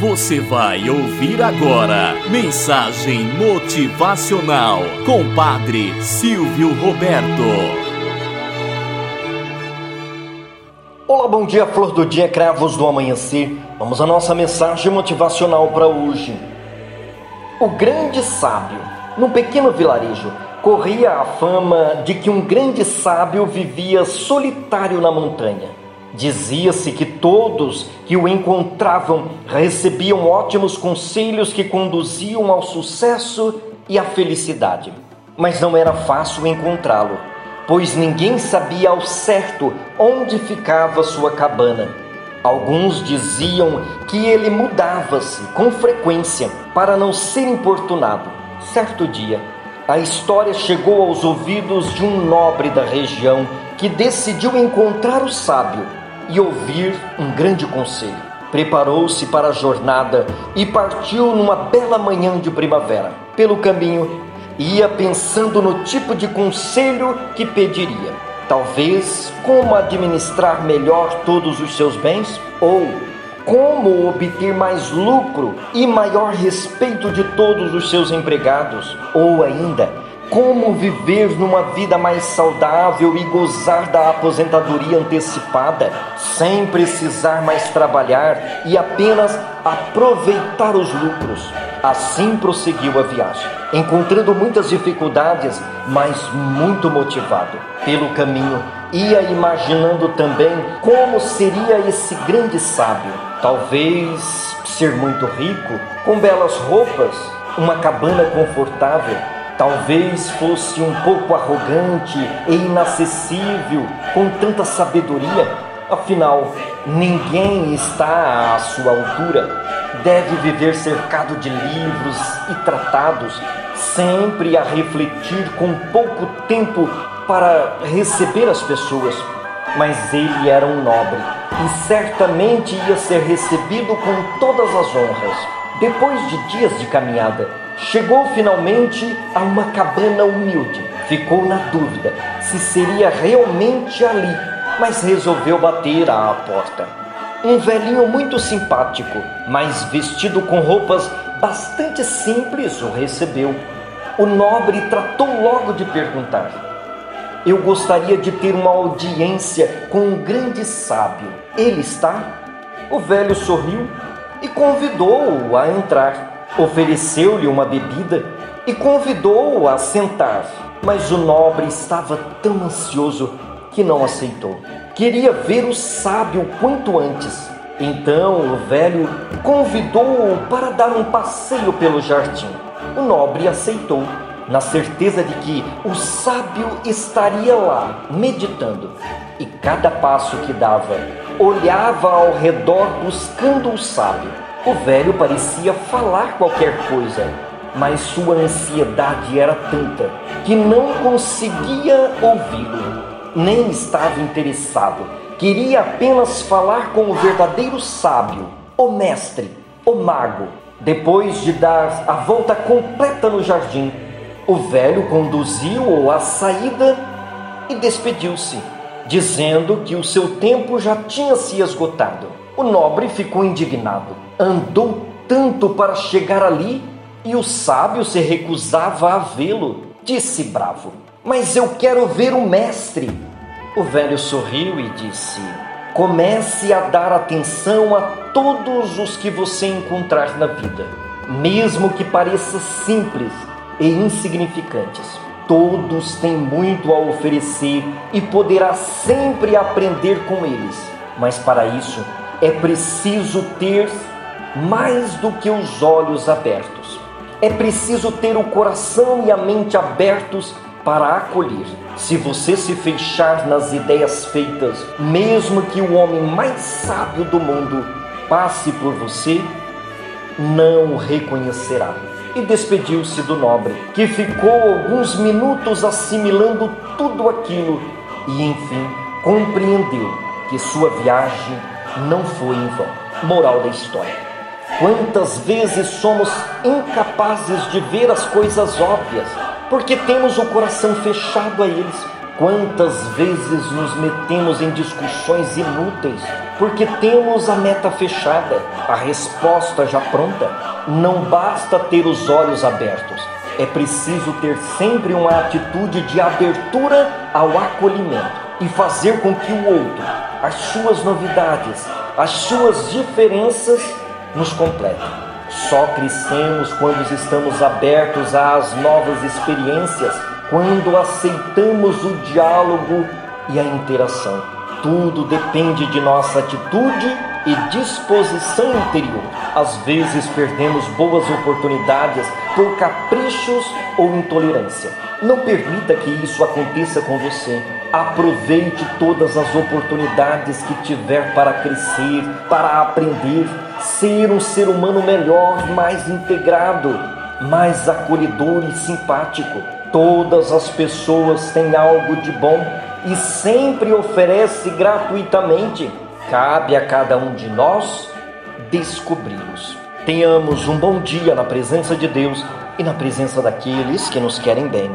Você vai ouvir agora Mensagem Motivacional com Padre Silvio Roberto. Olá, bom dia, flor do dia, cravos do amanhecer. Vamos à nossa mensagem motivacional para hoje. O grande sábio, num pequeno vilarejo, corria a fama de que um grande sábio vivia solitário na montanha. Dizia-se que todos que o encontravam recebiam ótimos conselhos que conduziam ao sucesso e à felicidade. Mas não era fácil encontrá-lo, pois ninguém sabia ao certo onde ficava sua cabana. Alguns diziam que ele mudava-se com frequência para não ser importunado. Certo dia, a história chegou aos ouvidos de um nobre da região que decidiu encontrar o sábio e ouvir um grande conselho. Preparou-se para a jornada e partiu numa bela manhã de primavera. Pelo caminho, ia pensando no tipo de conselho que pediria. Talvez como administrar melhor todos os seus bens ou como obter mais lucro e maior respeito de todos os seus empregados, ou ainda como viver numa vida mais saudável e gozar da aposentadoria antecipada, sem precisar mais trabalhar e apenas aproveitar os lucros. Assim prosseguiu a viagem, encontrando muitas dificuldades, mas muito motivado. Pelo caminho, ia imaginando também como seria esse grande sábio. Talvez ser muito rico, com belas roupas, uma cabana confortável Talvez fosse um pouco arrogante e inacessível com tanta sabedoria, afinal, ninguém está à sua altura. Deve viver cercado de livros e tratados, sempre a refletir com pouco tempo para receber as pessoas. Mas ele era um nobre e certamente ia ser recebido com todas as honras. Depois de dias de caminhada, Chegou finalmente a uma cabana humilde. Ficou na dúvida se seria realmente ali, mas resolveu bater à porta. Um velhinho muito simpático, mas vestido com roupas bastante simples, o recebeu. O nobre tratou logo de perguntar: Eu gostaria de ter uma audiência com um grande sábio. Ele está? O velho sorriu e convidou-o a entrar ofereceu-lhe uma bebida e convidou-o a sentar. Mas o nobre estava tão ansioso que não aceitou. Queria ver o sábio quanto antes. Então o velho convidou-o para dar um passeio pelo jardim. O nobre aceitou, na certeza de que o sábio estaria lá, meditando. E cada passo que dava, olhava ao redor buscando o sábio. O velho parecia falar qualquer coisa, mas sua ansiedade era tanta que não conseguia ouvi-lo, nem estava interessado. Queria apenas falar com o verdadeiro sábio, o mestre, o mago. Depois de dar a volta completa no jardim, o velho conduziu-o à saída e despediu-se, dizendo que o seu tempo já tinha se esgotado. O nobre ficou indignado andou tanto para chegar ali e o sábio se recusava a vê-lo. Disse bravo: Mas eu quero ver o mestre. O velho sorriu e disse: Comece a dar atenção a todos os que você encontrar na vida, mesmo que pareçam simples e insignificantes. Todos têm muito a oferecer e poderá sempre aprender com eles. Mas para isso é preciso ter mais do que os olhos abertos. É preciso ter o coração e a mente abertos para acolher. Se você se fechar nas ideias feitas, mesmo que o homem mais sábio do mundo passe por você, não o reconhecerá. E despediu-se do nobre, que ficou alguns minutos assimilando tudo aquilo e enfim compreendeu que sua viagem não foi em vão. Moral da história. Quantas vezes somos incapazes de ver as coisas óbvias porque temos o coração fechado a eles? Quantas vezes nos metemos em discussões inúteis porque temos a meta fechada, a resposta já pronta? Não basta ter os olhos abertos, é preciso ter sempre uma atitude de abertura ao acolhimento e fazer com que o outro, as suas novidades, as suas diferenças nos completem. Só crescemos quando estamos abertos às novas experiências, quando aceitamos o diálogo e a interação. Tudo depende de nossa atitude e disposição interior. Às vezes perdemos boas oportunidades por caprichos ou intolerância. Não permita que isso aconteça com você. Aproveite todas as oportunidades que tiver para crescer, para aprender, ser um ser humano melhor, mais integrado, mais acolhedor e simpático. Todas as pessoas têm algo de bom e sempre oferece gratuitamente. Cabe a cada um de nós descobri-los. Tenhamos um bom dia na presença de Deus e na presença daqueles que nos querem bem.